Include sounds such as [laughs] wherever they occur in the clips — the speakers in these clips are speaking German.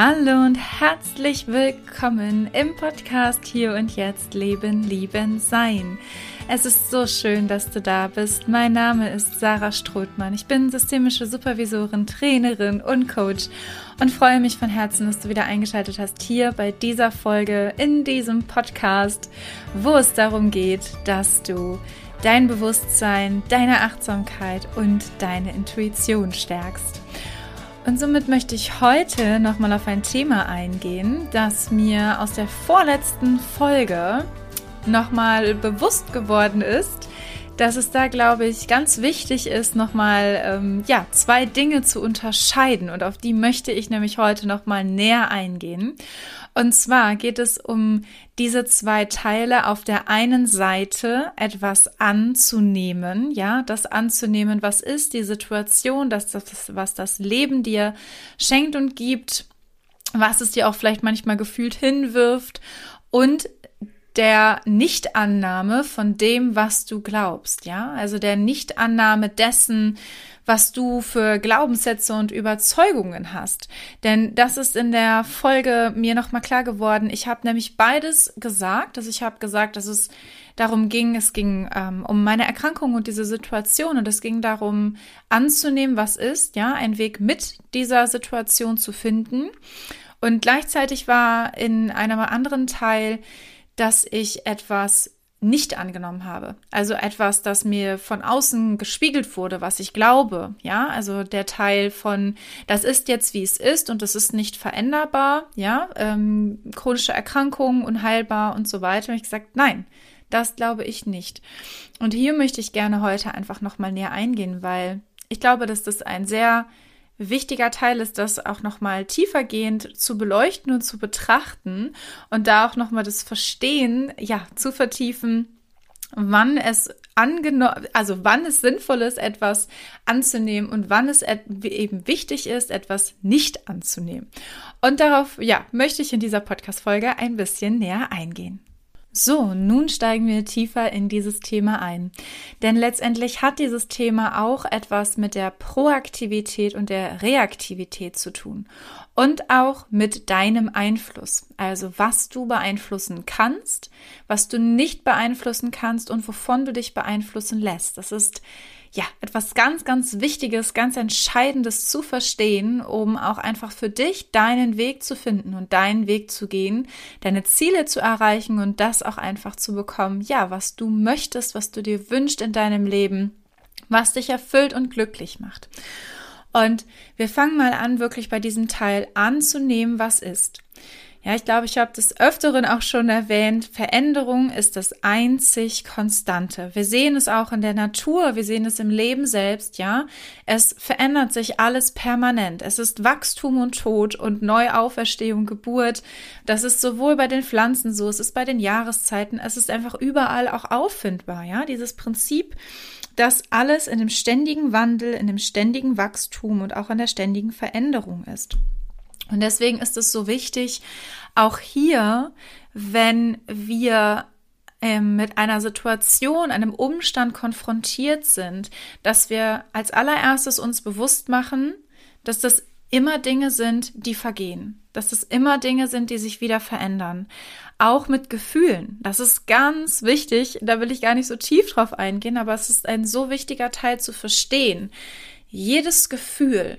Hallo und herzlich willkommen im Podcast Hier und Jetzt Leben, Lieben, Sein. Es ist so schön, dass du da bist. Mein Name ist Sarah Strothmann. Ich bin systemische Supervisorin, Trainerin und Coach und freue mich von Herzen, dass du wieder eingeschaltet hast hier bei dieser Folge in diesem Podcast, wo es darum geht, dass du dein Bewusstsein, deine Achtsamkeit und deine Intuition stärkst. Und somit möchte ich heute nochmal auf ein Thema eingehen, das mir aus der vorletzten Folge nochmal bewusst geworden ist, dass es da, glaube ich, ganz wichtig ist, nochmal ähm, ja, zwei Dinge zu unterscheiden. Und auf die möchte ich nämlich heute nochmal näher eingehen. Und zwar geht es um diese zwei Teile auf der einen Seite etwas anzunehmen, ja, das anzunehmen, was ist die Situation, das, das, was das Leben dir schenkt und gibt, was es dir auch vielleicht manchmal gefühlt hinwirft und der Nichtannahme von dem, was du glaubst, ja, also der Nichtannahme dessen, was du für Glaubenssätze und Überzeugungen hast. Denn das ist in der Folge mir nochmal klar geworden. Ich habe nämlich beides gesagt. Also ich habe gesagt, dass es darum ging, es ging ähm, um meine Erkrankung und diese Situation und es ging darum anzunehmen, was ist, ja, ein Weg mit dieser Situation zu finden. Und gleichzeitig war in einem anderen Teil, dass ich etwas nicht angenommen habe. Also etwas, das mir von außen gespiegelt wurde, was ich glaube. Ja, also der Teil von, das ist jetzt wie es ist und das ist nicht veränderbar. Ja, ähm, chronische Erkrankungen, unheilbar und so weiter. Und ich gesagt, nein, das glaube ich nicht. Und hier möchte ich gerne heute einfach nochmal näher eingehen, weil ich glaube, dass das ein sehr wichtiger Teil ist, das auch nochmal tiefergehend zu beleuchten und zu betrachten und da auch nochmal das Verstehen, ja, zu vertiefen, wann es angenommen, also wann es sinnvoll ist, etwas anzunehmen und wann es eben wichtig ist, etwas nicht anzunehmen. Und darauf, ja, möchte ich in dieser Podcast-Folge ein bisschen näher eingehen. So, nun steigen wir tiefer in dieses Thema ein. Denn letztendlich hat dieses Thema auch etwas mit der Proaktivität und der Reaktivität zu tun. Und auch mit deinem Einfluss. Also was du beeinflussen kannst, was du nicht beeinflussen kannst und wovon du dich beeinflussen lässt. Das ist ja, etwas ganz, ganz Wichtiges, ganz Entscheidendes zu verstehen, um auch einfach für dich deinen Weg zu finden und deinen Weg zu gehen, deine Ziele zu erreichen und das auch einfach zu bekommen, ja, was du möchtest, was du dir wünschst in deinem Leben, was dich erfüllt und glücklich macht. Und wir fangen mal an, wirklich bei diesem Teil anzunehmen, was ist. Ja, ich glaube, ich habe das öfteren auch schon erwähnt. Veränderung ist das einzig Konstante. Wir sehen es auch in der Natur, wir sehen es im Leben selbst, ja. Es verändert sich alles permanent. Es ist Wachstum und Tod und Neuauferstehung, Geburt. Das ist sowohl bei den Pflanzen so, es ist bei den Jahreszeiten, es ist einfach überall auch auffindbar, ja. Dieses Prinzip, dass alles in dem ständigen Wandel, in dem ständigen Wachstum und auch in der ständigen Veränderung ist. Und deswegen ist es so wichtig, auch hier, wenn wir ähm, mit einer Situation, einem Umstand konfrontiert sind, dass wir als allererstes uns bewusst machen, dass das immer Dinge sind, die vergehen, dass es immer Dinge sind, die sich wieder verändern. Auch mit Gefühlen. Das ist ganz wichtig. Da will ich gar nicht so tief drauf eingehen, aber es ist ein so wichtiger Teil zu verstehen. Jedes Gefühl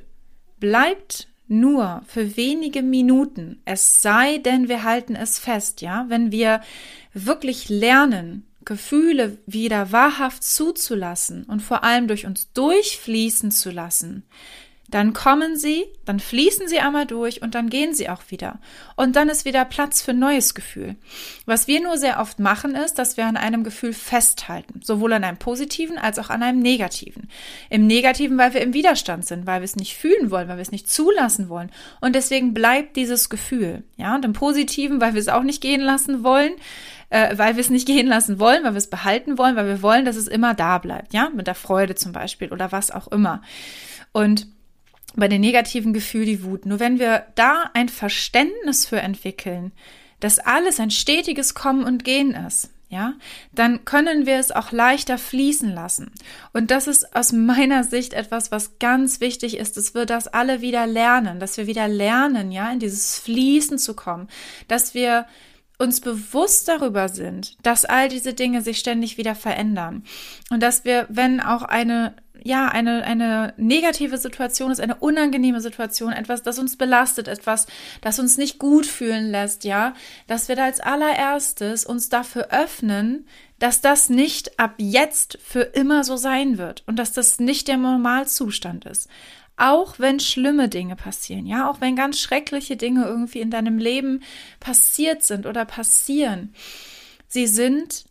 bleibt nur für wenige Minuten, es sei denn, wir halten es fest, ja, wenn wir wirklich lernen, Gefühle wieder wahrhaft zuzulassen und vor allem durch uns durchfließen zu lassen, dann kommen sie, dann fließen sie einmal durch und dann gehen sie auch wieder. Und dann ist wieder Platz für neues Gefühl. Was wir nur sehr oft machen, ist, dass wir an einem Gefühl festhalten. Sowohl an einem positiven als auch an einem negativen. Im negativen, weil wir im Widerstand sind, weil wir es nicht fühlen wollen, weil wir es nicht zulassen wollen. Und deswegen bleibt dieses Gefühl. Ja, und im positiven, weil wir es auch nicht gehen lassen wollen, äh, weil wir es nicht gehen lassen wollen, weil wir es behalten wollen, weil wir wollen, dass es immer da bleibt. Ja, mit der Freude zum Beispiel oder was auch immer. Und bei den negativen Gefühlen die Wut. Nur wenn wir da ein Verständnis für entwickeln, dass alles ein stetiges Kommen und Gehen ist, ja, dann können wir es auch leichter fließen lassen. Und das ist aus meiner Sicht etwas, was ganz wichtig ist, dass wir das alle wieder lernen, dass wir wieder lernen, ja, in dieses Fließen zu kommen, dass wir uns bewusst darüber sind, dass all diese Dinge sich ständig wieder verändern und dass wir, wenn auch eine ja, eine, eine negative Situation ist, eine unangenehme Situation, etwas, das uns belastet, etwas, das uns nicht gut fühlen lässt, ja, dass wir da als allererstes uns dafür öffnen, dass das nicht ab jetzt für immer so sein wird und dass das nicht der Normalzustand ist auch wenn schlimme Dinge passieren, ja, auch wenn ganz schreckliche Dinge irgendwie in deinem Leben passiert sind oder passieren. Sie sind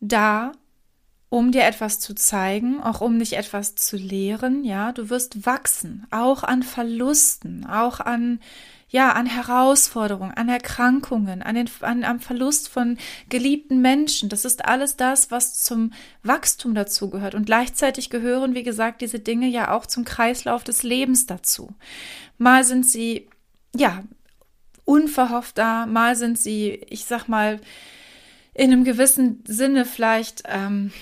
da, um dir etwas zu zeigen, auch um dich etwas zu lehren, ja, du wirst wachsen, auch an Verlusten, auch an ja, an Herausforderungen, an Erkrankungen, an den, an, am Verlust von geliebten Menschen. Das ist alles das, was zum Wachstum dazugehört. Und gleichzeitig gehören, wie gesagt, diese Dinge ja auch zum Kreislauf des Lebens dazu. Mal sind sie, ja, unverhofft da, mal sind sie, ich sag mal, in einem gewissen Sinne vielleicht, ähm,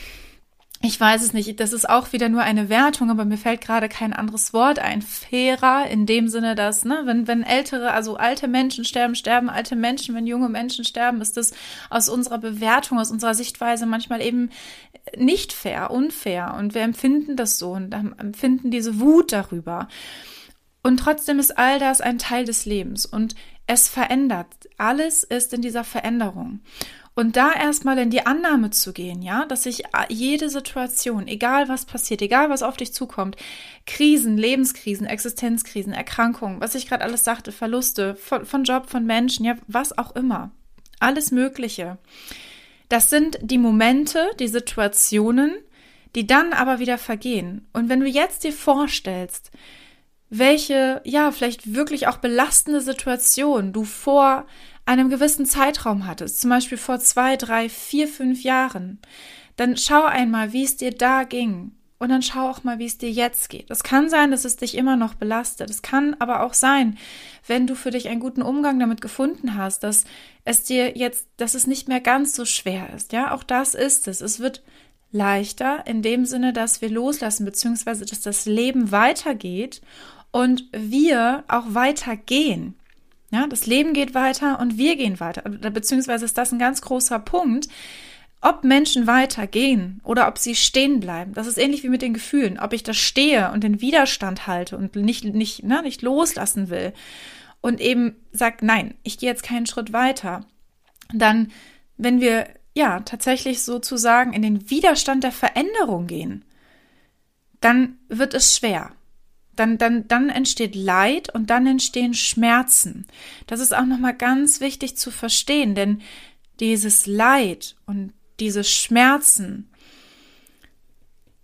ich weiß es nicht, das ist auch wieder nur eine Wertung, aber mir fällt gerade kein anderes Wort ein. Fairer in dem Sinne, dass, ne, wenn, wenn ältere, also alte Menschen sterben, sterben alte Menschen, wenn junge Menschen sterben, ist das aus unserer Bewertung, aus unserer Sichtweise manchmal eben nicht fair, unfair. Und wir empfinden das so und empfinden diese Wut darüber. Und trotzdem ist all das ein Teil des Lebens und es verändert. Alles ist in dieser Veränderung. Und da erstmal in die Annahme zu gehen, ja, dass sich jede Situation, egal was passiert, egal was auf dich zukommt, Krisen, Lebenskrisen, Existenzkrisen, Erkrankungen, was ich gerade alles sagte, Verluste von, von Job, von Menschen, ja, was auch immer, alles Mögliche. Das sind die Momente, die Situationen, die dann aber wieder vergehen. Und wenn du jetzt dir vorstellst, welche, ja, vielleicht wirklich auch belastende Situation du vor einem gewissen Zeitraum hattest, zum Beispiel vor zwei, drei, vier, fünf Jahren, dann schau einmal, wie es dir da ging. Und dann schau auch mal, wie es dir jetzt geht. Es kann sein, dass es dich immer noch belastet. Es kann aber auch sein, wenn du für dich einen guten Umgang damit gefunden hast, dass es dir jetzt, dass es nicht mehr ganz so schwer ist. Ja, auch das ist es. Es wird leichter in dem Sinne, dass wir loslassen, beziehungsweise dass das Leben weitergeht und wir auch weitergehen. Ja, das Leben geht weiter und wir gehen weiter. Beziehungsweise ist das ein ganz großer Punkt. Ob Menschen weitergehen oder ob sie stehen bleiben, das ist ähnlich wie mit den Gefühlen. Ob ich da stehe und den Widerstand halte und nicht, nicht, ne, nicht loslassen will und eben sagt, nein, ich gehe jetzt keinen Schritt weiter, dann, wenn wir ja tatsächlich sozusagen in den Widerstand der Veränderung gehen, dann wird es schwer dann, dann, dann entsteht Leid und dann entstehen Schmerzen. Das ist auch nochmal ganz wichtig zu verstehen, denn dieses Leid und diese Schmerzen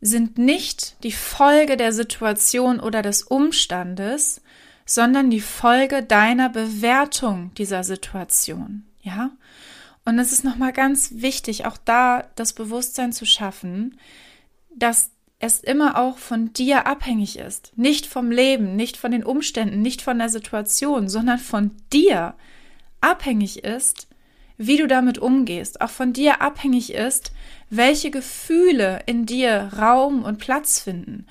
sind nicht die Folge der Situation oder des Umstandes, sondern die Folge deiner Bewertung dieser Situation. Ja? Und es ist nochmal ganz wichtig, auch da das Bewusstsein zu schaffen, dass es immer auch von dir abhängig ist. Nicht vom Leben, nicht von den Umständen, nicht von der Situation, sondern von dir abhängig ist, wie du damit umgehst. Auch von dir abhängig ist, welche Gefühle in dir Raum und Platz finden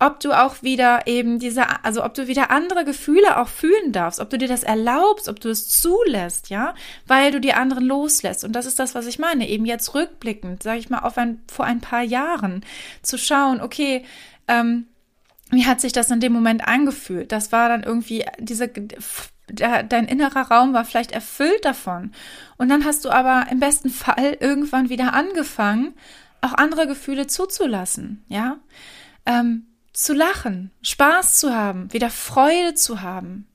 ob du auch wieder eben diese, also ob du wieder andere Gefühle auch fühlen darfst, ob du dir das erlaubst, ob du es zulässt, ja, weil du die anderen loslässt. Und das ist das, was ich meine, eben jetzt rückblickend, sage ich mal, auf ein, vor ein paar Jahren zu schauen, okay, ähm, wie hat sich das in dem Moment angefühlt? Das war dann irgendwie diese, dein innerer Raum war vielleicht erfüllt davon. Und dann hast du aber im besten Fall irgendwann wieder angefangen, auch andere Gefühle zuzulassen, ja. Ähm, zu lachen, Spaß zu haben, wieder Freude zu haben.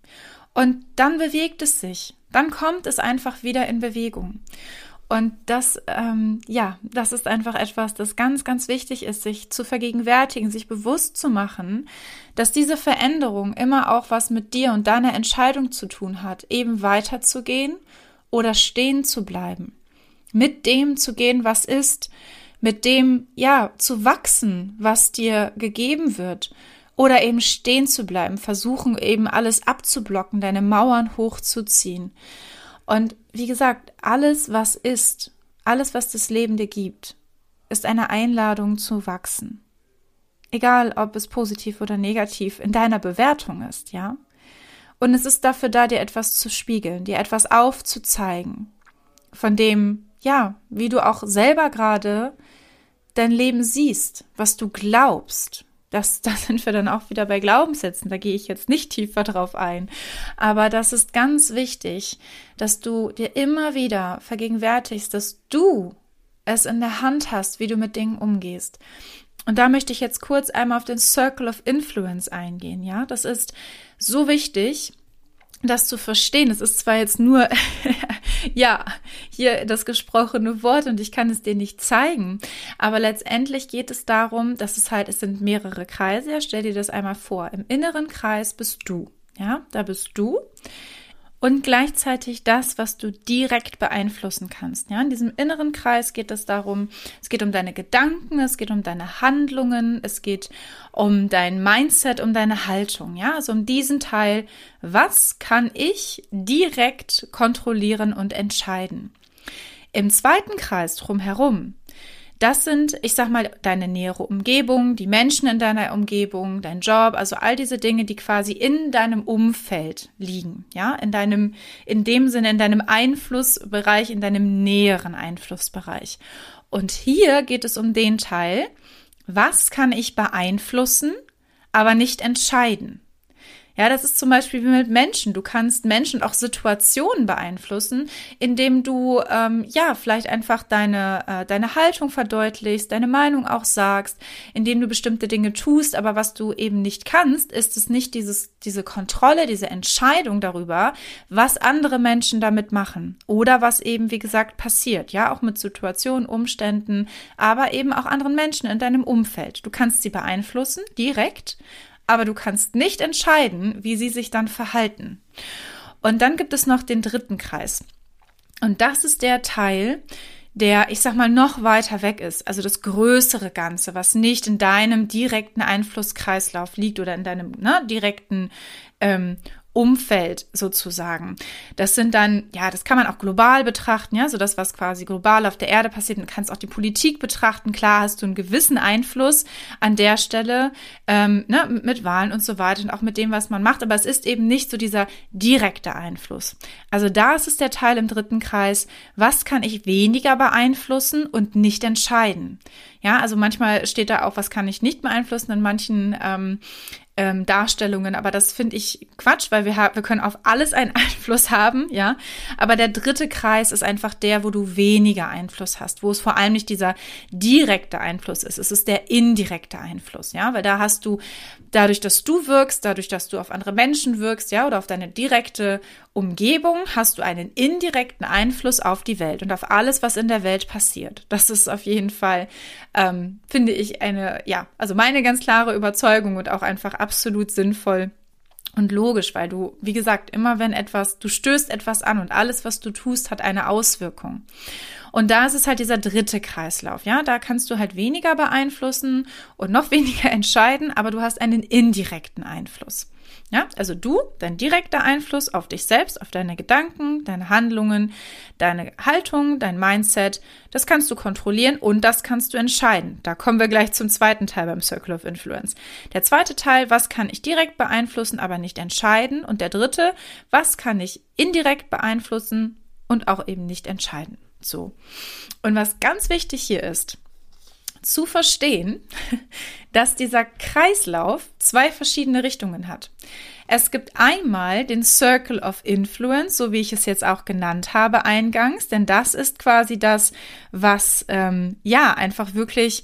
Und dann bewegt es sich. Dann kommt es einfach wieder in Bewegung. Und das, ähm, ja, das ist einfach etwas, das ganz, ganz wichtig ist, sich zu vergegenwärtigen, sich bewusst zu machen, dass diese Veränderung immer auch was mit dir und deiner Entscheidung zu tun hat, eben weiterzugehen oder stehen zu bleiben, mit dem zu gehen, was ist, mit dem, ja, zu wachsen, was dir gegeben wird. Oder eben stehen zu bleiben, versuchen eben alles abzublocken, deine Mauern hochzuziehen. Und wie gesagt, alles, was ist, alles, was das Leben dir gibt, ist eine Einladung zu wachsen. Egal, ob es positiv oder negativ in deiner Bewertung ist, ja? Und es ist dafür da, dir etwas zu spiegeln, dir etwas aufzuzeigen, von dem, ja, wie du auch selber gerade dein Leben siehst, was du glaubst. Das, [laughs] da sind wir dann auch wieder bei Glaubenssätzen, da gehe ich jetzt nicht tiefer drauf ein. Aber das ist ganz wichtig, dass du dir immer wieder vergegenwärtigst, dass du es in der Hand hast, wie du mit Dingen umgehst. Und da möchte ich jetzt kurz einmal auf den Circle of Influence eingehen. Ja, das ist so wichtig, das zu verstehen. Es ist zwar jetzt nur, [laughs] ja, hier das gesprochene Wort und ich kann es dir nicht zeigen, aber letztendlich geht es darum, dass es halt, es sind mehrere Kreise. Ja, stell dir das einmal vor. Im inneren Kreis bist du. Ja, da bist du und gleichzeitig das, was du direkt beeinflussen kannst. Ja, in diesem inneren Kreis geht es darum, es geht um deine Gedanken, es geht um deine Handlungen, es geht um dein Mindset, um deine Haltung. Ja, also um diesen Teil, was kann ich direkt kontrollieren und entscheiden? Im zweiten Kreis drumherum das sind, ich sag mal, deine nähere Umgebung, die Menschen in deiner Umgebung, dein Job, also all diese Dinge, die quasi in deinem Umfeld liegen, ja, in deinem, in dem Sinne, in deinem Einflussbereich, in deinem näheren Einflussbereich. Und hier geht es um den Teil, was kann ich beeinflussen, aber nicht entscheiden? Ja, das ist zum Beispiel wie mit Menschen. Du kannst Menschen auch Situationen beeinflussen, indem du ähm, ja vielleicht einfach deine äh, deine Haltung verdeutlichst, deine Meinung auch sagst, indem du bestimmte Dinge tust. Aber was du eben nicht kannst, ist es nicht dieses diese Kontrolle, diese Entscheidung darüber, was andere Menschen damit machen oder was eben wie gesagt passiert. Ja, auch mit Situationen, Umständen, aber eben auch anderen Menschen in deinem Umfeld. Du kannst sie beeinflussen direkt aber du kannst nicht entscheiden, wie sie sich dann verhalten. Und dann gibt es noch den dritten Kreis. Und das ist der Teil, der, ich sag mal, noch weiter weg ist, also das größere Ganze, was nicht in deinem direkten Einflusskreislauf liegt oder in deinem ne, direkten ähm, Umfeld sozusagen. Das sind dann, ja, das kann man auch global betrachten, ja, so das, was quasi global auf der Erde passiert. Du kannst auch die Politik betrachten. Klar hast du einen gewissen Einfluss an der Stelle, ähm, ne, mit Wahlen und so weiter und auch mit dem, was man macht. Aber es ist eben nicht so dieser direkte Einfluss. Also da ist es der Teil im dritten Kreis. Was kann ich weniger beeinflussen und nicht entscheiden? Ja, also manchmal steht da auch, was kann ich nicht beeinflussen. In manchen ähm, ähm, Darstellungen, aber das finde ich Quatsch, weil wir, wir können auf alles einen [laughs] Einfluss haben, ja. Aber der dritte Kreis ist einfach der, wo du weniger Einfluss hast, wo es vor allem nicht dieser direkte Einfluss ist, es ist der indirekte Einfluss, ja, weil da hast du dadurch, dass du wirkst, dadurch, dass du auf andere Menschen wirkst, ja, oder auf deine direkte Umgebung, hast du einen indirekten Einfluss auf die Welt und auf alles, was in der Welt passiert. Das ist auf jeden Fall, ähm, finde ich, eine, ja, also meine ganz klare Überzeugung und auch einfach absolut sinnvoll und logisch, weil du, wie gesagt, immer wenn etwas, du stößt etwas an und alles, was du tust, hat eine Auswirkung. Und da ist es halt dieser dritte Kreislauf, ja, da kannst du halt weniger beeinflussen und noch [laughs] weniger entscheiden, aber du hast einen indirekten Einfluss. Ja, also du, dein direkter Einfluss auf dich selbst, auf deine Gedanken, deine Handlungen, deine Haltung, dein Mindset, das kannst du kontrollieren und das kannst du entscheiden. Da kommen wir gleich zum zweiten Teil beim Circle of Influence. Der zweite Teil, was kann ich direkt beeinflussen, aber nicht entscheiden? Und der dritte, was kann ich indirekt beeinflussen und auch eben nicht entscheiden? So. Und was ganz wichtig hier ist, zu verstehen, [laughs] dass dieser Kreislauf zwei verschiedene Richtungen hat. Es gibt einmal den Circle of Influence, so wie ich es jetzt auch genannt habe eingangs, denn das ist quasi das, was ähm, ja einfach wirklich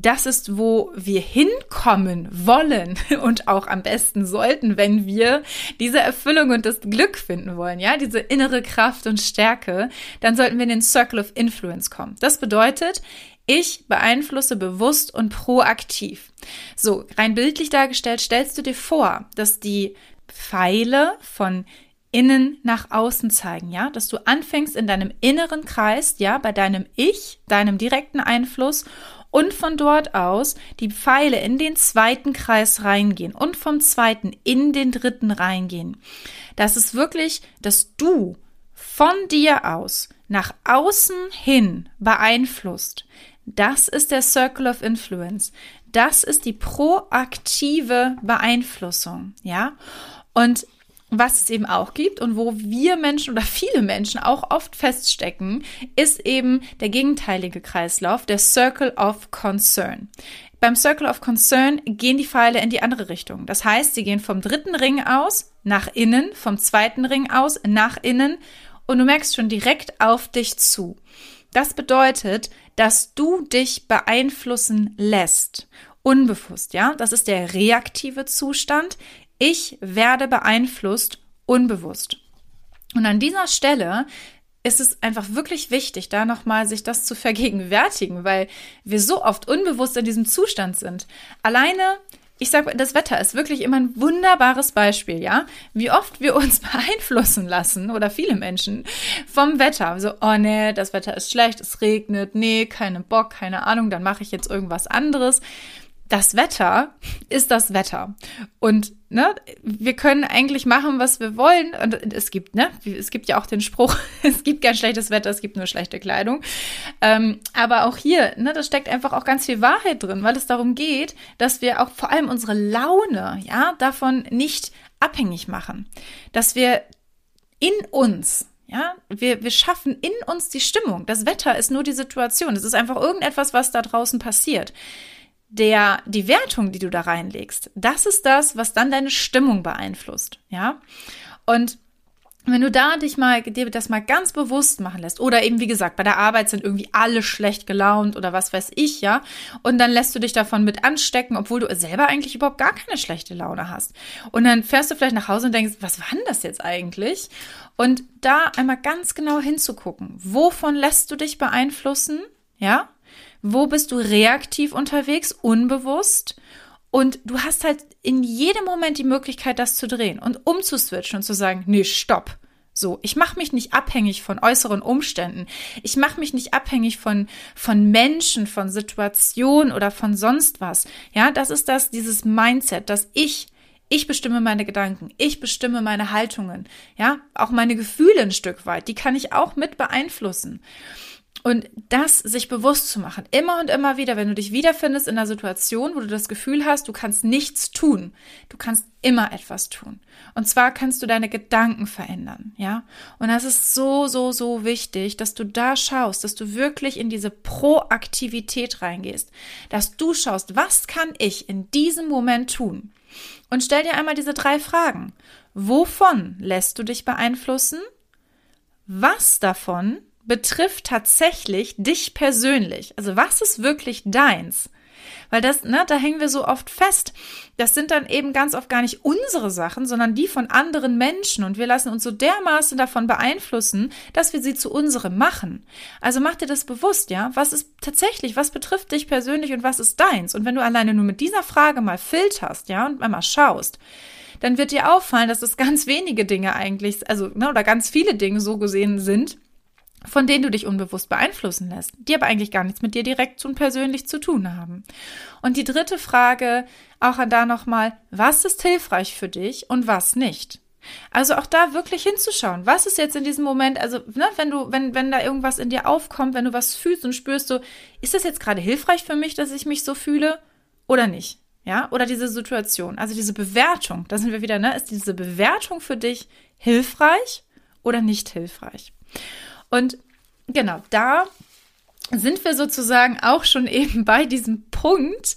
das ist, wo wir hinkommen wollen [laughs] und auch am besten sollten, wenn wir diese Erfüllung und das Glück finden wollen, ja, diese innere Kraft und Stärke, dann sollten wir in den Circle of Influence kommen. Das bedeutet, ich beeinflusse bewusst und proaktiv. So, rein bildlich dargestellt, stellst du dir vor, dass die Pfeile von innen nach außen zeigen, ja, dass du anfängst in deinem inneren Kreis, ja, bei deinem Ich, deinem direkten Einfluss und von dort aus die Pfeile in den zweiten Kreis reingehen und vom zweiten in den dritten reingehen. Das ist wirklich, dass du von dir aus nach außen hin beeinflusst, das ist der Circle of Influence. Das ist die proaktive Beeinflussung, ja? Und was es eben auch gibt und wo wir Menschen oder viele Menschen auch oft feststecken, ist eben der gegenteilige Kreislauf, der Circle of Concern. Beim Circle of Concern gehen die Pfeile in die andere Richtung. Das heißt, sie gehen vom dritten Ring aus nach innen, vom zweiten Ring aus nach innen und du merkst schon direkt auf dich zu. Das bedeutet, dass du dich beeinflussen lässt. Unbewusst, ja? Das ist der reaktive Zustand. Ich werde beeinflusst unbewusst. Und an dieser Stelle ist es einfach wirklich wichtig, da nochmal sich das zu [laughs] vergegenwärtigen, weil wir so oft unbewusst in diesem Zustand sind. Alleine ich sage, das Wetter ist wirklich immer ein wunderbares Beispiel, ja? Wie oft wir uns [laughs] beeinflussen lassen oder viele Menschen vom Wetter. So, oh nee, das Wetter ist schlecht, es regnet, nee, keine Bock, keine Ahnung, dann mache ich jetzt irgendwas anderes das Wetter ist das Wetter. Und ne, wir können eigentlich machen, was wir wollen. Und es gibt, ne, es gibt ja auch den Spruch, [laughs] es gibt kein schlechtes Wetter, es gibt nur schlechte Kleidung. Ähm, aber auch hier, ne, da steckt einfach auch ganz viel Wahrheit drin, weil es darum geht, dass wir auch vor allem unsere Laune, ja, davon nicht abhängig machen. Dass wir in uns ja, wir, wir schaffen in uns die Stimmung. Das Wetter ist nur die Situation. Es ist einfach irgendetwas, was da draußen passiert der, die Wertung, die du da reinlegst, das ist das, was dann deine Stimmung beeinflusst, ja. Und wenn du da dich mal, dir das mal ganz bewusst machen lässt, oder eben, wie gesagt, bei der Arbeit sind irgendwie alle schlecht gelaunt oder was weiß ich, ja, und dann lässt du dich davon mit anstecken, obwohl du selber eigentlich überhaupt gar keine schlechte Laune hast. Und dann fährst du vielleicht nach Hause und denkst, was war denn das jetzt eigentlich? Und da einmal ganz genau hinzugucken, wovon lässt du dich beeinflussen, ja? Wo bist du reaktiv unterwegs, unbewusst? Und du hast halt in jedem Moment die Möglichkeit, das zu drehen und umzuswitchen und zu sagen, nee, stopp. So, ich mache mich nicht abhängig von äußeren Umständen. Ich mache mich nicht abhängig von von Menschen, von Situationen oder von sonst was. Ja, das ist das dieses Mindset, dass ich ich bestimme meine Gedanken, ich bestimme meine Haltungen, ja, auch meine Gefühle ein Stück weit, die kann ich auch mit beeinflussen. Und das sich bewusst zu machen, immer und immer wieder, wenn du dich wiederfindest in einer Situation, wo du das Gefühl hast, du kannst nichts tun, du kannst immer etwas tun. Und zwar kannst du deine Gedanken verändern, ja? Und das ist so, so, so wichtig, dass du da schaust, dass du wirklich in diese Proaktivität reingehst, dass du schaust, was kann ich in diesem Moment tun? Und stell dir einmal diese drei Fragen. Wovon lässt du dich beeinflussen? Was davon betrifft tatsächlich dich persönlich. Also was ist wirklich deins? Weil das, ne, da hängen wir so oft fest. Das sind dann eben ganz oft gar nicht unsere Sachen, sondern die von anderen Menschen. Und wir lassen uns so dermaßen davon beeinflussen, dass wir sie zu unserem machen. Also mach dir das bewusst, ja. Was ist tatsächlich, was betrifft dich persönlich und was ist deins? Und wenn du alleine nur mit dieser Frage mal filterst, ja, und einmal schaust, dann wird dir auffallen, dass es ganz [laughs] wenige Dinge eigentlich, also, ne, oder ganz viele Dinge so gesehen sind, von denen du dich unbewusst beeinflussen lässt, die aber eigentlich gar nichts mit dir direkt und persönlich zu tun haben. Und die dritte Frage, auch da nochmal, was ist hilfreich für dich und was nicht? Also auch da wirklich hinzuschauen. Was ist jetzt in diesem Moment, also, ne, wenn du, wenn, wenn da irgendwas in dir aufkommt, wenn du was fühlst und spürst, so, ist das jetzt gerade hilfreich für mich, dass ich mich so fühle oder nicht? Ja, oder diese Situation, also diese Bewertung, da sind wir wieder, ne, ist diese Bewertung für dich hilfreich oder nicht hilfreich? Und genau, da sind wir sozusagen auch schon eben bei diesem Punkt,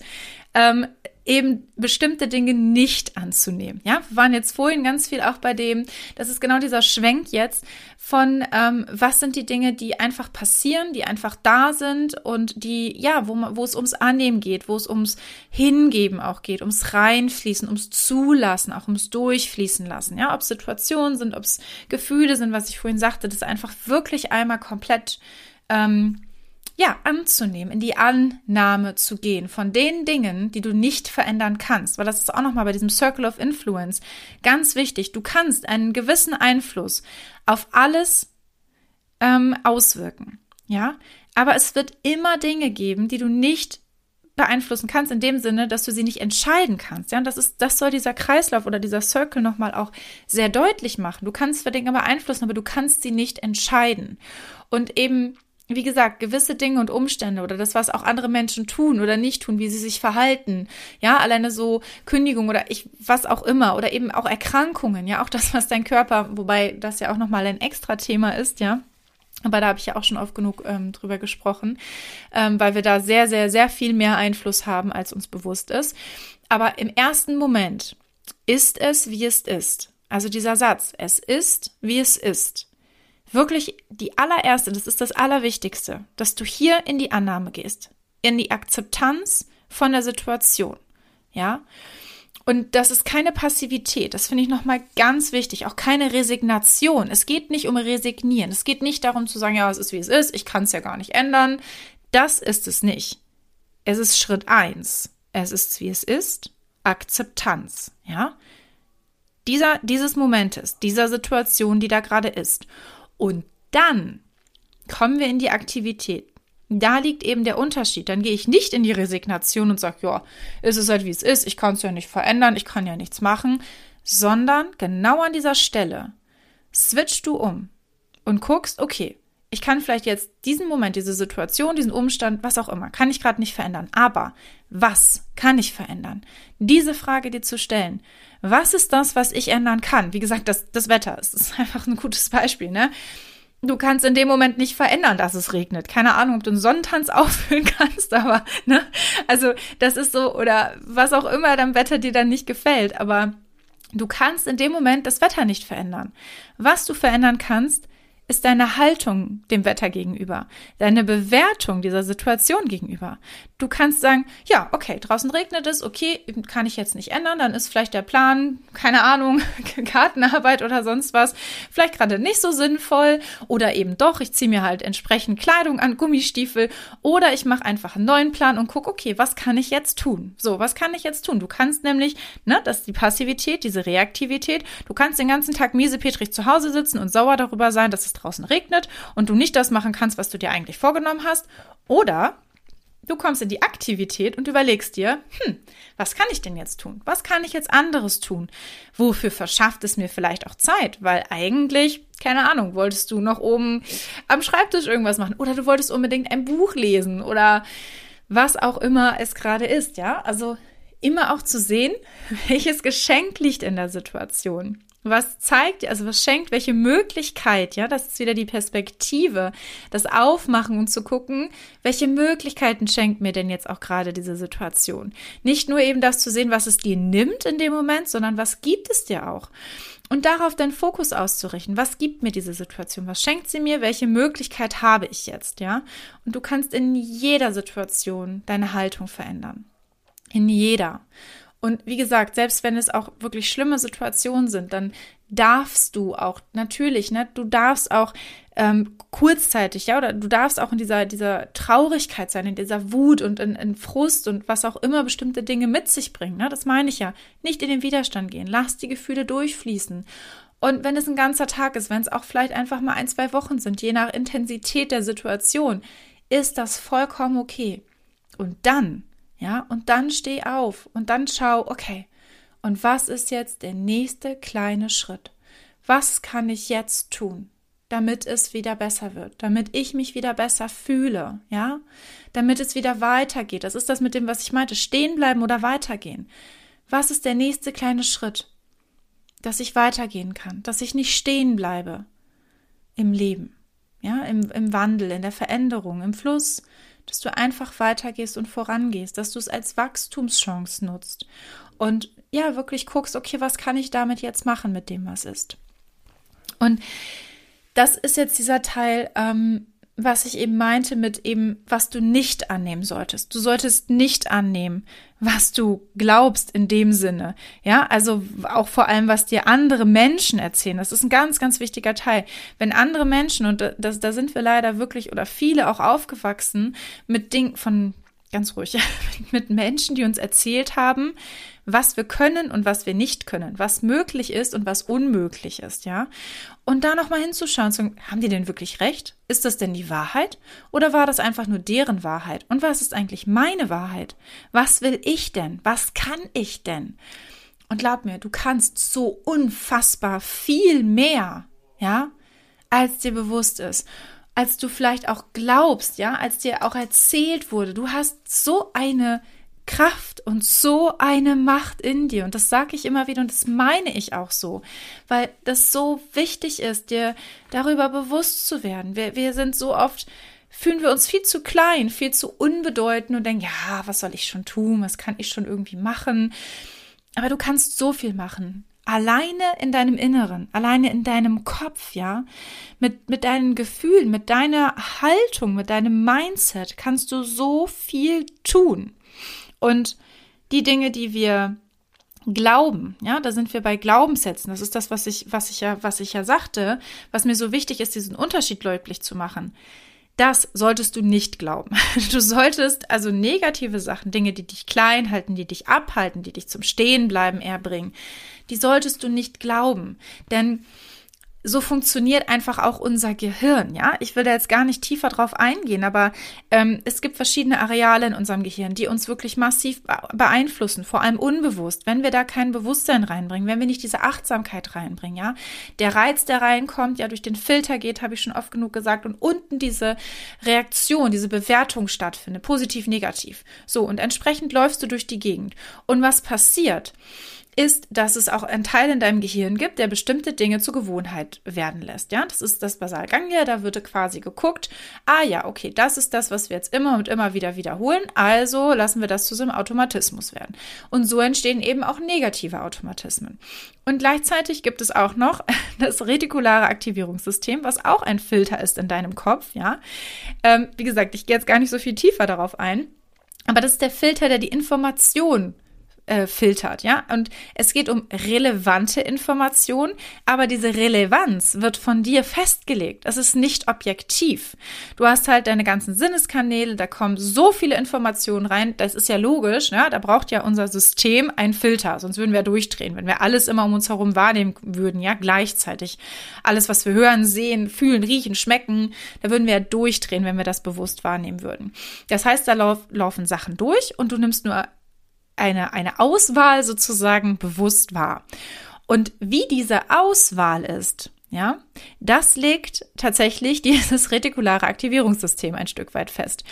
ähm, eben bestimmte Dinge nicht anzunehmen. Ja, wir waren jetzt vorhin ganz viel auch bei dem, das ist genau dieser Schwenk jetzt von, ähm, was sind die Dinge, die einfach passieren, die einfach da sind und die, ja, wo, wo es ums Annehmen geht, wo es ums Hingeben auch geht, ums Reinfließen, ums Zulassen, auch ums Durchfließen lassen. Ja, ob es Situationen sind, ob es Gefühle sind, was ich vorhin sagte, das einfach wirklich einmal komplett ähm, ja, anzunehmen, in die Annahme zu gehen von den Dingen, die du nicht verändern kannst. Weil das ist auch nochmal bei diesem Circle of Influence ganz wichtig. Du kannst einen gewissen Einfluss auf alles ähm, auswirken. Ja, aber es wird immer Dinge geben, die du nicht beeinflussen kannst in dem Sinne, dass du sie nicht entscheiden kannst. Ja, und das ist, das soll dieser Kreislauf oder dieser Circle nochmal auch sehr deutlich machen. Du kannst zwar Dinge beeinflussen, aber du kannst sie nicht entscheiden. Und eben, wie gesagt, gewisse Dinge und Umstände oder das, was auch andere Menschen tun oder nicht tun, wie sie sich verhalten, ja, alleine so Kündigung oder ich, was auch immer oder eben auch Erkrankungen, ja, auch das, was dein Körper, wobei das ja auch nochmal ein extra Thema ist, ja, aber da habe ich ja auch schon oft genug ähm, drüber gesprochen, ähm, weil wir da sehr, sehr, sehr viel mehr Einfluss haben, als uns bewusst ist. Aber im ersten Moment ist es, wie es ist. Also dieser Satz, es ist, wie es ist. Wirklich die allererste, das ist das Allerwichtigste, dass du hier in die Annahme gehst, in die Akzeptanz von der Situation. Ja. Und das ist keine Passivität. Das finde ich nochmal ganz wichtig. Auch keine Resignation. Es geht nicht um Resignieren. Es geht nicht darum zu sagen, ja, es ist wie es ist. Ich kann es ja gar nicht ändern. Das ist es nicht. Es ist Schritt eins. Es ist wie es ist. Akzeptanz. Ja. Dieser, dieses Momentes, dieser Situation, die da gerade ist. Und dann kommen wir in die Aktivität. Da liegt eben der Unterschied. Dann gehe ich nicht in die Resignation und sage, ja, ist es halt wie es ist, ich kann es ja nicht verändern, ich kann ja nichts machen, sondern genau an dieser Stelle switchst du um und guckst, okay, ich kann vielleicht jetzt diesen Moment, diese Situation, diesen Umstand, was auch immer, kann ich gerade nicht verändern. Aber was kann ich verändern? Diese Frage dir zu stellen. Was ist das, was ich ändern kann? Wie gesagt, das, das Wetter, das ist [laughs] einfach ein gutes Beispiel, ne? du kannst in dem Moment nicht verändern, dass es regnet. Keine Ahnung, ob du einen Sonnentanz [laughs] auffüllen kannst, aber, ne? Also, das ist so, oder was auch immer deinem Wetter dir dann nicht gefällt, aber du kannst in dem Moment das Wetter nicht verändern. Was du verändern kannst, ist deine Haltung dem Wetter gegenüber, deine Bewertung dieser Situation gegenüber. Du kannst sagen, ja, okay, draußen regnet es, okay, kann ich jetzt nicht ändern, dann ist vielleicht der Plan, keine Ahnung, [laughs] Gartenarbeit oder sonst was, vielleicht gerade nicht so sinnvoll oder eben doch, ich ziehe mir halt entsprechend Kleidung an, Gummistiefel oder ich mache einfach einen neuen Plan und gucke, okay, was kann ich jetzt tun? So, was kann ich jetzt tun? Du kannst nämlich, ne, das ist die Passivität, diese Reaktivität, du kannst den ganzen Tag miesepetrig zu Hause sitzen und sauer darüber sein, dass es draußen regnet und du nicht das machen kannst, was du dir eigentlich vorgenommen hast. Oder du kommst in die Aktivität und überlegst dir, hm, was kann ich denn jetzt tun? Was kann ich jetzt anderes tun? Wofür verschafft es mir vielleicht auch Zeit? Weil eigentlich, keine Ahnung, wolltest du noch oben am Schreibtisch irgendwas machen oder du wolltest unbedingt ein Buch lesen oder was auch immer es gerade ist, ja? Also immer auch zu sehen, [laughs] welches Geschenk liegt in der Situation was zeigt, also was schenkt, welche Möglichkeit, ja, das ist wieder die Perspektive, das Aufmachen und zu gucken, welche Möglichkeiten schenkt mir denn jetzt auch gerade diese Situation. Nicht nur eben das zu sehen, was es dir nimmt in dem Moment, sondern was gibt es dir auch. Und darauf deinen Fokus auszurichten. Was gibt mir diese Situation? Was schenkt sie mir? Welche Möglichkeit habe ich jetzt? Ja? Und du kannst in jeder Situation deine Haltung verändern. In jeder. Und wie gesagt, selbst wenn es auch wirklich schlimme Situationen sind, dann darfst du auch natürlich, ne, du darfst auch ähm, kurzzeitig, ja, oder du darfst auch in dieser, dieser Traurigkeit sein, in dieser Wut und in, in Frust und was auch immer bestimmte Dinge mit sich bringen. Ne? Das meine ich ja. Nicht in den Widerstand gehen. Lass die Gefühle durchfließen. Und wenn es ein ganzer Tag ist, wenn es auch vielleicht einfach mal ein, zwei Wochen sind, je nach Intensität der Situation, ist das vollkommen okay. Und dann ja, und dann steh auf und dann schau, okay, und was ist jetzt der nächste kleine Schritt? Was kann ich jetzt tun, damit es wieder besser wird, damit ich mich wieder besser fühle, ja? Damit es wieder weitergeht. Das ist das mit dem, was ich meinte, stehen bleiben oder weitergehen. Was ist der nächste kleine Schritt, dass ich weitergehen kann, dass ich nicht stehen bleibe im Leben, ja, im, im Wandel, in der Veränderung, im Fluss, dass du einfach weitergehst und vorangehst, dass du es als Wachstumschance nutzt und ja, wirklich guckst, okay, was kann ich damit jetzt machen mit dem, was ist. Und das ist jetzt dieser Teil, ähm, was ich eben meinte mit eben, was du nicht annehmen solltest. Du solltest nicht annehmen, was du glaubst in dem Sinne. Ja, also auch vor allem, was dir andere Menschen erzählen. Das ist ein ganz, ganz wichtiger Teil. Wenn andere Menschen, und das, da sind wir leider wirklich oder viele auch aufgewachsen mit Dingen von ganz ruhig, [laughs] mit Menschen, die uns erzählt haben, was wir können und was wir nicht können, was möglich ist und was unmöglich ist, ja. Und da nochmal hinzuschauen, zu, haben die denn wirklich recht? Ist das denn die Wahrheit? Oder war das einfach nur deren Wahrheit? Und was ist eigentlich meine Wahrheit? Was will ich denn? Was kann ich denn? Und glaub mir, du kannst so unfassbar viel mehr, ja, als dir bewusst ist als du vielleicht auch glaubst, ja, als dir auch erzählt wurde, du hast so eine Kraft und so eine Macht in dir. Und das sage ich immer wieder und das meine ich auch so, weil das so wichtig ist, dir darüber bewusst zu werden. Wir, wir sind so oft, fühlen wir uns viel zu klein, viel zu unbedeutend und denken, ja, was soll ich schon tun? Was kann ich schon irgendwie machen? Aber du kannst so viel machen alleine in deinem Inneren, alleine in deinem Kopf, ja, mit, mit deinen Gefühlen, mit deiner Haltung, mit deinem Mindset kannst du so viel tun. Und die Dinge, die wir glauben, ja, da sind wir bei Glaubenssätzen. Das ist das, was ich, was ich ja, was ich ja sagte, was mir so wichtig ist, diesen Unterschied deutlich zu machen. Das solltest du nicht glauben. [laughs] Du solltest also negative Sachen, Dinge, die dich klein halten, die dich abhalten, die dich zum Stehenbleiben eher bringen, die solltest du nicht glauben. Denn so funktioniert einfach auch unser Gehirn, ja. Ich will da jetzt gar nicht tiefer drauf eingehen, aber ähm, es gibt verschiedene Areale in unserem Gehirn, die uns wirklich massiv beeinflussen, vor allem unbewusst. Wenn wir da kein Bewusstsein reinbringen, wenn wir nicht diese Achtsamkeit reinbringen, ja. Der Reiz, der reinkommt, ja durch den Filter geht, habe ich schon oft genug gesagt, und unten diese Reaktion, diese Bewertung stattfindet, positiv, negativ. So, und entsprechend läufst du durch die Gegend. Und was passiert? Ist, dass es auch einen Teil in deinem Gehirn gibt, der bestimmte Dinge zur Gewohnheit werden lässt. Ja, das ist das Basalganglia, da wird quasi geguckt, ah ja, okay, das ist das, was wir jetzt immer und immer wieder wiederholen, also lassen wir das zu so einem Automatismus werden. Und so entstehen eben auch negative Automatismen. Und gleichzeitig gibt es auch noch [laughs] das retikulare Aktivierungssystem, was auch ein Filter ist in deinem Kopf, ja. Ähm, wie gesagt, ich gehe jetzt gar nicht so viel tiefer darauf ein. Aber das ist der Filter, der die Information äh, filtert, ja. Und es geht um relevante Informationen, aber diese Relevanz wird von dir festgelegt. Es ist nicht objektiv. Du hast halt deine ganzen Sinneskanäle, da kommen so viele Informationen rein. Das ist ja logisch, ja. Da braucht ja unser System einen Filter, sonst würden wir durchdrehen, wenn wir alles immer um uns herum wahrnehmen würden, ja, gleichzeitig. Alles, was wir hören, sehen, fühlen, riechen, schmecken, da würden wir ja durchdrehen, wenn wir das bewusst wahrnehmen würden. Das heißt, da lauf, laufen Sachen durch und du nimmst nur eine, eine Auswahl sozusagen bewusst wahr. Und wie diese Auswahl ist, ja, das legt tatsächlich [laughs] dieses retikulare Aktivierungssystem ein Stück weit fest.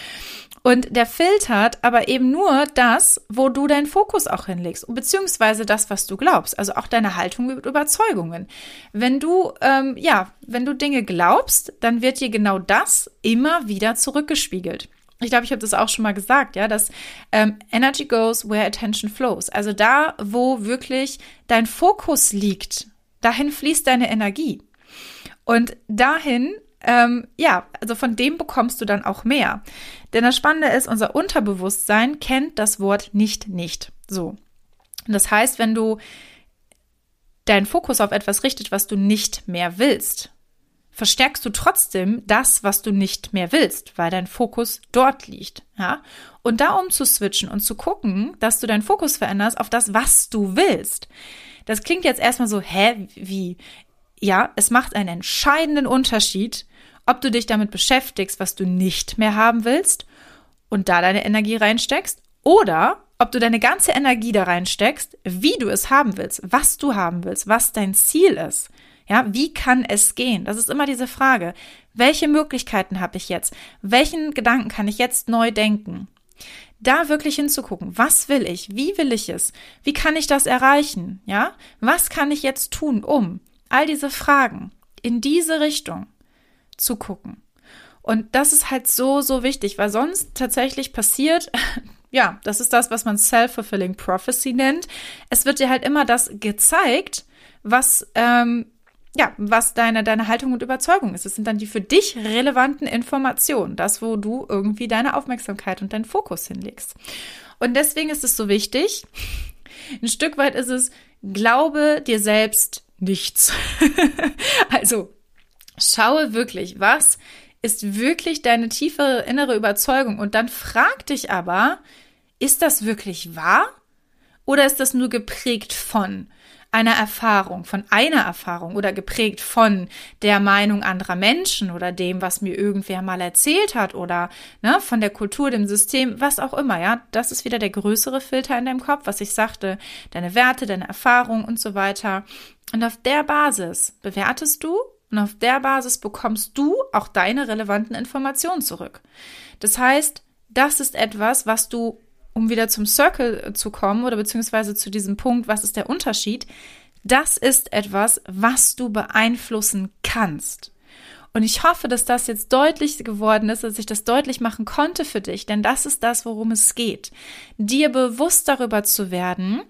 Und der filtert aber eben nur das, wo du deinen Fokus auch hinlegst, beziehungsweise das, was du glaubst, also auch deine Haltung und Überzeugungen. Wenn du, ähm, ja, wenn du Dinge glaubst, dann wird dir genau das immer wieder zurückgespiegelt ich glaube, ich habe das auch schon mal gesagt, ja, dass ähm, Energy goes where attention flows. Also da, wo wirklich dein Fokus liegt, dahin fließt deine Energie. Und dahin, ähm, ja, also von dem bekommst du dann auch mehr. Denn das Spannende ist, unser Unterbewusstsein kennt das Wort nicht nicht. So. Und das heißt, wenn du deinen Fokus auf etwas richtet, was du nicht mehr willst, verstärkst du trotzdem das, was du nicht mehr willst, weil dein Fokus dort liegt, ja? Und da umzuswitchen und zu gucken, dass du deinen Fokus veränderst auf das, was du willst. Das klingt jetzt erstmal so, hä, wie? Ja, es macht einen entscheidenden Unterschied, ob du dich damit beschäftigst, was du nicht mehr haben willst und da deine Energie reinsteckst oder ob du deine ganze Energie da reinsteckst, wie du es haben willst, was du haben willst, was dein Ziel ist. Ja, wie kann es gehen? Das ist immer diese Frage. Welche Möglichkeiten habe ich jetzt? Welchen Gedanken kann ich jetzt neu denken? Da wirklich hinzugucken. Was will ich? Wie will ich es? Wie kann ich das erreichen? Ja? Was kann ich jetzt tun, um all diese Fragen in diese Richtung zu gucken? Und das ist halt so, so wichtig, weil sonst tatsächlich passiert, [laughs] ja, das ist das, was man Self-Fulfilling Prophecy nennt. Es wird dir halt immer das gezeigt, was ähm, ja, was deine, deine Haltung und Überzeugung ist. Es sind dann die für dich relevanten Informationen, das, wo du irgendwie deine Aufmerksamkeit und deinen Fokus hinlegst. Und deswegen ist es so wichtig, ein Stück weit ist es, glaube dir selbst nichts. [laughs] also, schaue wirklich, was ist wirklich deine tiefe innere Überzeugung. Und dann frag dich aber, ist das wirklich wahr? Oder ist das nur geprägt von? Einer Erfahrung, von einer Erfahrung oder geprägt von der Meinung anderer Menschen oder dem, was mir irgendwer mal erzählt hat oder ne, von der Kultur, dem System, was auch immer, ja. Das ist wieder der größere Filter in deinem Kopf, was ich sagte, deine Werte, deine Erfahrung und so weiter. Und auf der Basis bewertest du und auf der Basis bekommst du auch deine relevanten Informationen zurück. Das heißt, das ist etwas, was du um wieder zum Circle zu kommen oder beziehungsweise zu diesem Punkt, was ist der Unterschied? Das ist etwas, was du beeinflussen kannst. Und ich hoffe, dass das jetzt deutlich geworden ist, dass ich das deutlich machen konnte für dich, denn das ist das, worum es geht. Dir bewusst darüber zu werden,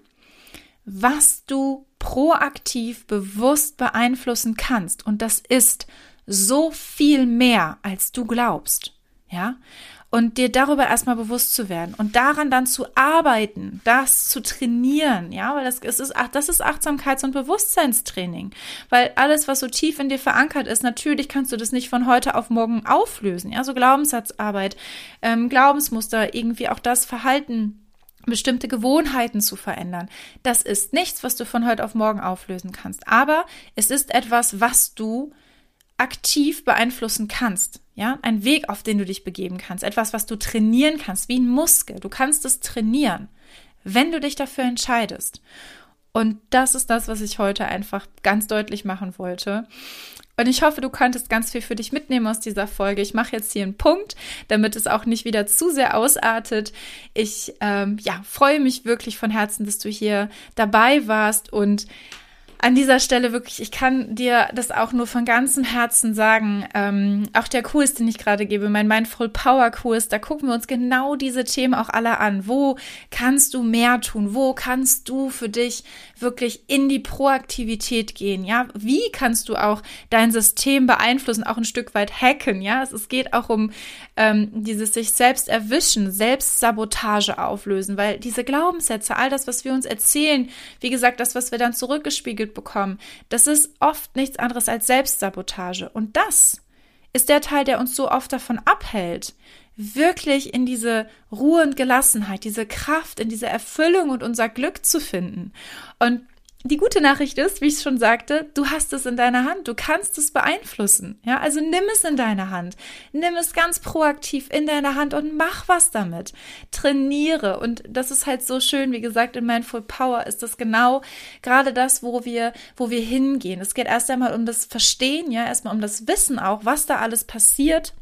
was du proaktiv bewusst beeinflussen kannst. Und das ist so viel mehr, als du glaubst. Ja? Und dir darüber erstmal bewusst zu werden und daran dann zu arbeiten, das zu trainieren, ja, weil das, ist, das ist Achtsamkeits- und Bewusstseinstraining, weil alles, was so tief in dir verankert ist, natürlich kannst du das nicht von heute auf morgen auflösen, ja, so Glaubenssatzarbeit, ähm, Glaubensmuster, irgendwie auch das Verhalten, bestimmte Gewohnheiten zu verändern. Das ist nichts, was du von heute auf morgen auflösen kannst, aber es ist etwas, was du aktiv beeinflussen kannst. Ja, ein Weg, auf den du dich begeben kannst, etwas, was du trainieren kannst, wie ein Muskel. Du kannst es trainieren, wenn du dich dafür entscheidest. Und das ist das, was ich heute einfach ganz deutlich machen wollte. Und ich hoffe, du konntest ganz viel für dich mitnehmen aus dieser Folge. Ich mache jetzt hier einen Punkt, damit es auch nicht wieder zu sehr ausartet. Ich ähm, ja, freue mich wirklich von Herzen, dass du hier dabei warst und an dieser Stelle wirklich, ich kann dir das auch nur von ganzem Herzen sagen. Ähm, auch der Kurs, den ich gerade gebe, mein Mindful Power Kurs, da gucken wir uns genau diese Themen auch alle an. Wo kannst du mehr tun? Wo kannst du für dich wirklich in die Proaktivität gehen? Ja, wie kannst du auch dein System beeinflussen, auch ein Stück weit hacken? Ja, es, es geht auch um ähm, dieses sich selbst erwischen, Selbstsabotage auflösen, weil diese Glaubenssätze, all das, was wir uns erzählen, wie gesagt, das, was wir dann zurückgespiegelt gespiegelt bekommen, das ist oft nichts anderes als Selbstsabotage. Und das ist der Teil, der uns so oft davon abhält, wirklich in diese Ruhe und Gelassenheit, diese Kraft, in diese Erfüllung und unser Glück zu finden. Und die gute Nachricht ist, wie ich schon sagte, du hast es in deiner Hand, du kannst es beeinflussen. Ja, also nimm es in deine Hand. Nimm es ganz proaktiv in deine Hand und mach was damit. Trainiere. Und das ist halt so schön, wie gesagt, in Mindful Power ist das genau gerade das, wo wir, wo wir hingehen. Es geht erst einmal um das Verstehen, ja, erstmal um das Wissen auch, was da alles passiert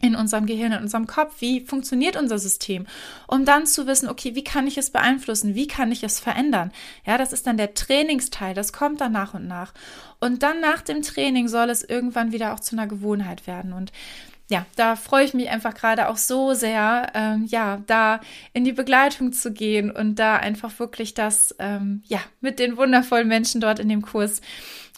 in unserem Gehirn, in unserem Kopf, wie funktioniert unser System, um dann zu wissen, okay, wie kann ich es beeinflussen, wie kann ich es verändern. Ja, das ist dann der Trainingsteil, das kommt dann nach und nach. Und dann nach dem Training soll es irgendwann wieder auch zu einer Gewohnheit werden. Und ja, da freue ich mich einfach gerade auch so sehr, ähm, ja, da in die Begleitung zu gehen und da einfach wirklich das, ähm, ja, mit den wundervollen Menschen dort in dem Kurs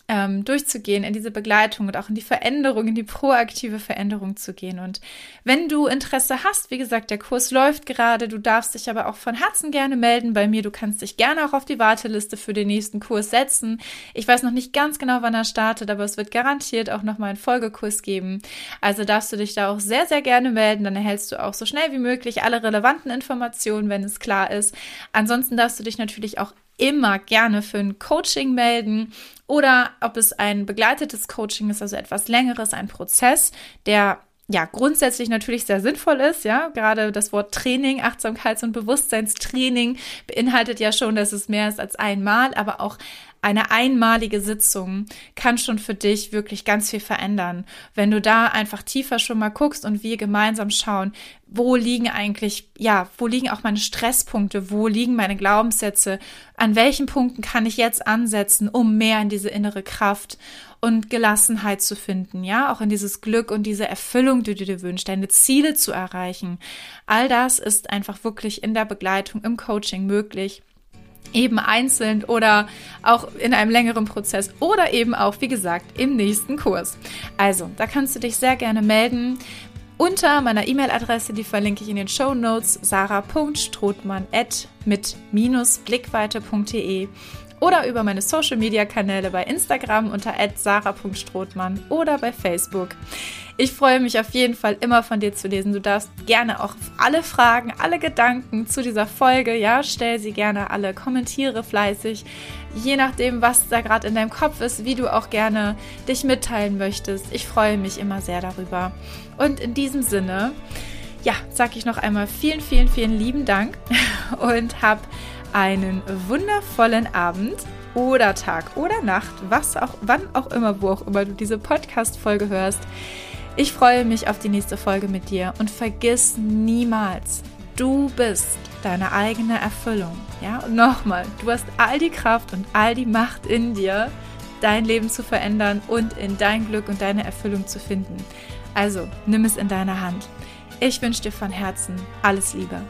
ähm, durchzugehen, in diese Begleitung und auch in die Veränderung, in die proaktive Veränderung zu gehen. Und wenn du Interesse hast, wie gesagt, der Kurs läuft gerade, du darfst dich aber auch von Herzen gerne melden bei mir. Du kannst dich gerne auch auf die Warteliste für den nächsten Kurs setzen. Ich weiß noch nicht ganz genau, wann er startet, aber es wird garantiert auch noch mal einen Folgekurs geben. Also darfst du dich da auch sehr, sehr gerne melden. Dann erhältst du auch so schnell wie möglich alle relevanten Informationen, wenn es klar ist. Ansonsten darfst du dich natürlich auch immer gerne für ein Coaching melden oder ob es ein begleitetes Coaching ist, also etwas längeres, ein Prozess, der ja, grundsätzlich natürlich sehr sinnvoll ist, ja. Gerade das Wort Training, Achtsamkeits- und Bewusstseinstraining beinhaltet ja schon, dass es mehr ist als einmal, aber auch eine einmalige Sitzung kann schon für dich wirklich ganz viel verändern. Wenn du da einfach tiefer schon mal guckst und wir gemeinsam schauen, wo liegen eigentlich, ja, wo liegen auch meine Stresspunkte, wo liegen meine Glaubenssätze, an welchen Punkten kann ich jetzt ansetzen, um mehr in diese innere Kraft und Gelassenheit zu finden, ja, auch in dieses Glück und diese Erfüllung, die du dir wünschst, deine Ziele zu erreichen. All das ist einfach wirklich in der Begleitung, im Coaching möglich eben einzeln oder auch in einem längeren Prozess oder eben auch, wie gesagt, im nächsten Kurs. Also, da kannst du dich sehr gerne melden. Unter meiner E-Mail-Adresse, die verlinke ich in den Show Notes, sarah.strothmann mit-blickweite.de oder über meine Social Media Kanäle bei Instagram unter sarah.strothmann oder bei Facebook. Ich freue mich auf jeden Fall immer von dir zu lesen. Du darfst gerne auch alle Fragen, alle Gedanken zu dieser Folge, ja, stell sie gerne alle, kommentiere fleißig, je nachdem, was da gerade in deinem Kopf ist, wie du auch gerne dich mitteilen möchtest. Ich freue mich immer sehr darüber. Und in diesem Sinne, ja, sage ich noch einmal vielen, vielen, vielen lieben Dank [laughs] und hab einen wundervollen Abend oder Tag oder Nacht, was auch, wann auch immer, wo auch immer du diese Podcast-Folge hörst. Ich freue mich auf die nächste Folge mit dir und vergiss niemals, du bist deine eigene Erfüllung. Ja, und nochmal, du hast all die Kraft und all die Macht in dir, dein Leben zu verändern und in dein Glück und deine Erfüllung zu finden. Also, nimm es in deine Hand. Ich wünsche dir von Herzen alles Liebe.